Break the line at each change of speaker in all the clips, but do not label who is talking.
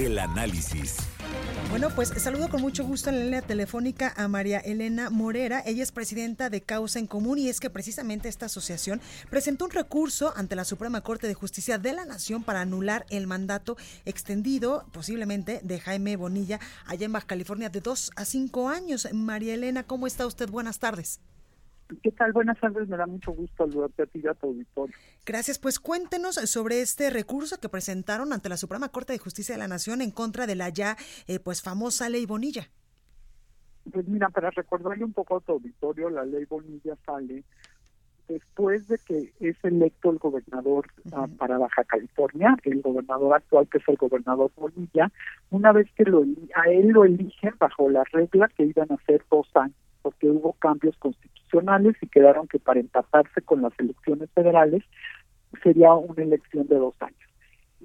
El análisis.
Bueno, pues saludo con mucho gusto en la línea telefónica a María Elena Morera. Ella es presidenta de Causa en Común y es que precisamente esta asociación presentó un recurso ante la Suprema Corte de Justicia de la Nación para anular el mandato extendido, posiblemente, de Jaime Bonilla allá en Baja California de dos a cinco años. María Elena, ¿cómo está usted? Buenas tardes.
¿Qué tal? Buenas tardes, me da mucho gusto saludarte a ti y a tu auditorio.
Gracias, pues cuéntenos sobre este recurso que presentaron ante la Suprema Corte de Justicia de la Nación en contra de la ya eh, pues famosa ley Bonilla.
Pues mira, para recordarle un poco a tu auditorio, la ley Bonilla sale después de que es electo el gobernador uh, para Baja California, el gobernador actual que es el gobernador Bonilla, una vez que lo, a él lo eligen bajo la regla que iban a ser dos años, porque hubo cambios constitucionales y quedaron que para empatarse con las elecciones federales sería una elección de dos años.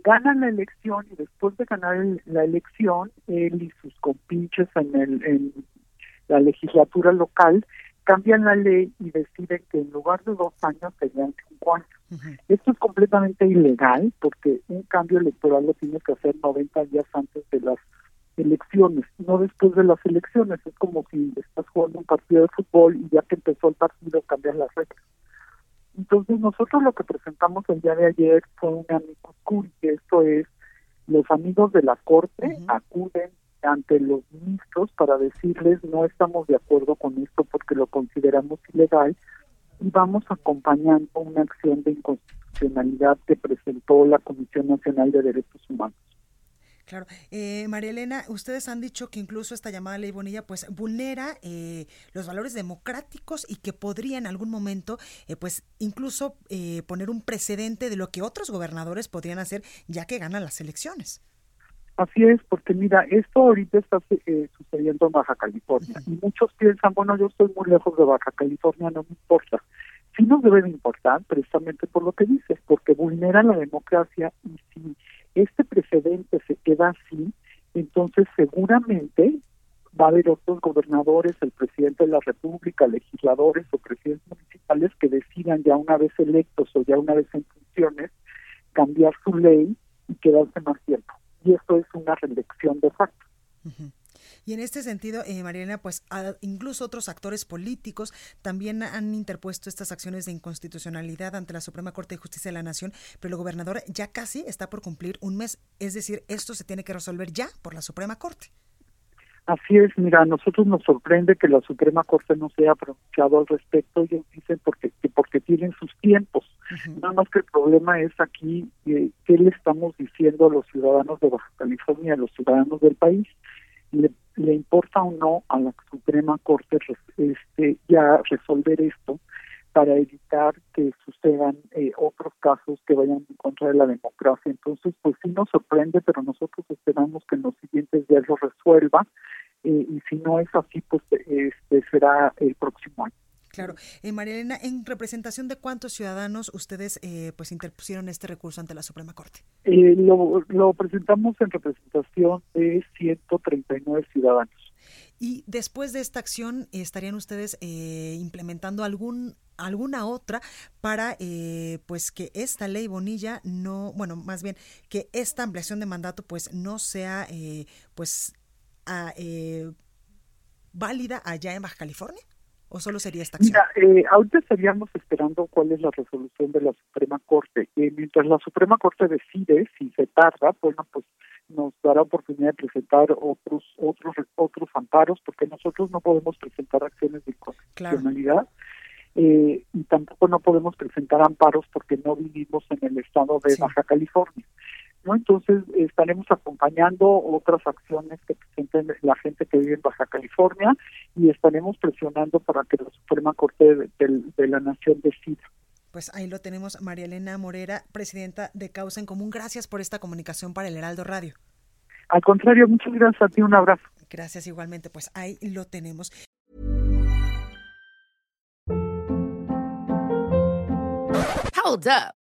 Ganan la elección y después de ganar el, la elección, él y sus compinches en, el, en la legislatura local cambian la ley y deciden que en lugar de dos años serían cinco años. Uh -huh. Esto es completamente ilegal porque un cambio electoral lo tienes que hacer 90 días antes de las elecciones, no después de las elecciones. Es como si estás jugando un partido de fútbol y ya que empezó el partido cambias las reglas. Entonces nosotros lo que presentamos el día de ayer fue un amicus curiae, que esto es los amigos de la corte uh -huh. acuden ante los ministros para decirles no estamos de acuerdo con esto porque lo consideramos ilegal y vamos acompañando una acción de inconstitucionalidad que presentó la Comisión Nacional de Derechos Humanos.
Claro. Eh, María Elena, ustedes han dicho que incluso esta llamada ley Bonilla pues vulnera eh, los valores democráticos y que podría en algún momento eh, pues incluso eh, poner un precedente de lo que otros gobernadores podrían hacer ya que ganan las elecciones.
Así es, porque mira, esto ahorita está eh, sucediendo en Baja California y muchos piensan, bueno, yo estoy muy lejos de Baja California, no me importa. Sí nos debe de importar precisamente por lo que dices, porque vulnera la democracia y si este precedente se queda así, entonces seguramente va a haber otros gobernadores, el presidente de la República, legisladores o presidentes municipales que decidan ya una vez electos o ya una vez en funciones cambiar su ley y quedarse más tiempo y esto es una reelección de facto.
Y en este sentido, eh, Mariana, pues a, incluso otros actores políticos también han interpuesto estas acciones de inconstitucionalidad ante la Suprema Corte de Justicia de la Nación, pero el gobernador ya casi está por cumplir un mes, es decir, esto se tiene que resolver ya por la Suprema Corte.
Así es, mira, a nosotros nos sorprende que la Suprema Corte no se haya pronunciado al respecto. Ellos dicen porque que porque tienen sus tiempos. Uh -huh. Nada más que el problema es aquí eh, qué le estamos diciendo a los ciudadanos de Baja California, a los ciudadanos del país. Le, le importa o no a la Suprema Corte este, ya resolver esto para evitar que sucedan eh, otros casos que vayan en contra de la democracia. Entonces, pues sí nos sorprende, pero nosotros esperamos que en los siguientes días lo resuelva eh, y si no es así, pues este será el próximo año.
Claro. Eh, María Elena, ¿en representación de cuántos ciudadanos ustedes eh, pues interpusieron este recurso ante la Suprema Corte?
Eh, lo, lo presentamos en representación de 139 ciudadanos.
Y después de esta acción, ¿estarían ustedes eh, implementando algún alguna otra para eh, pues que esta ley Bonilla no, bueno, más bien que esta ampliación de mandato pues no sea eh, pues a, válida allá en Baja California? ¿O solo sería esta acción?
Mira, eh, ahorita estaríamos esperando cuál es la resolución de la Suprema Corte. Eh, mientras la Suprema Corte decide si se tarda, bueno, pues nos dará oportunidad de presentar otros otros otros amparos, porque nosotros no podemos presentar acciones de inconstitucionalidad. Claro. Eh, y tampoco no podemos presentar amparos porque no vivimos en el estado de sí. Baja California. ¿no? Entonces estaremos acompañando otras acciones que presenten la gente que vive en Baja California y estaremos presionando para que la Suprema Corte de, de, de la Nación decida.
Pues ahí lo tenemos, María Elena Morera, presidenta de Causa en Común. Gracias por esta comunicación para el Heraldo Radio.
Al contrario, muchas gracias a ti, un abrazo.
Gracias igualmente, pues ahí lo tenemos.
Hold up.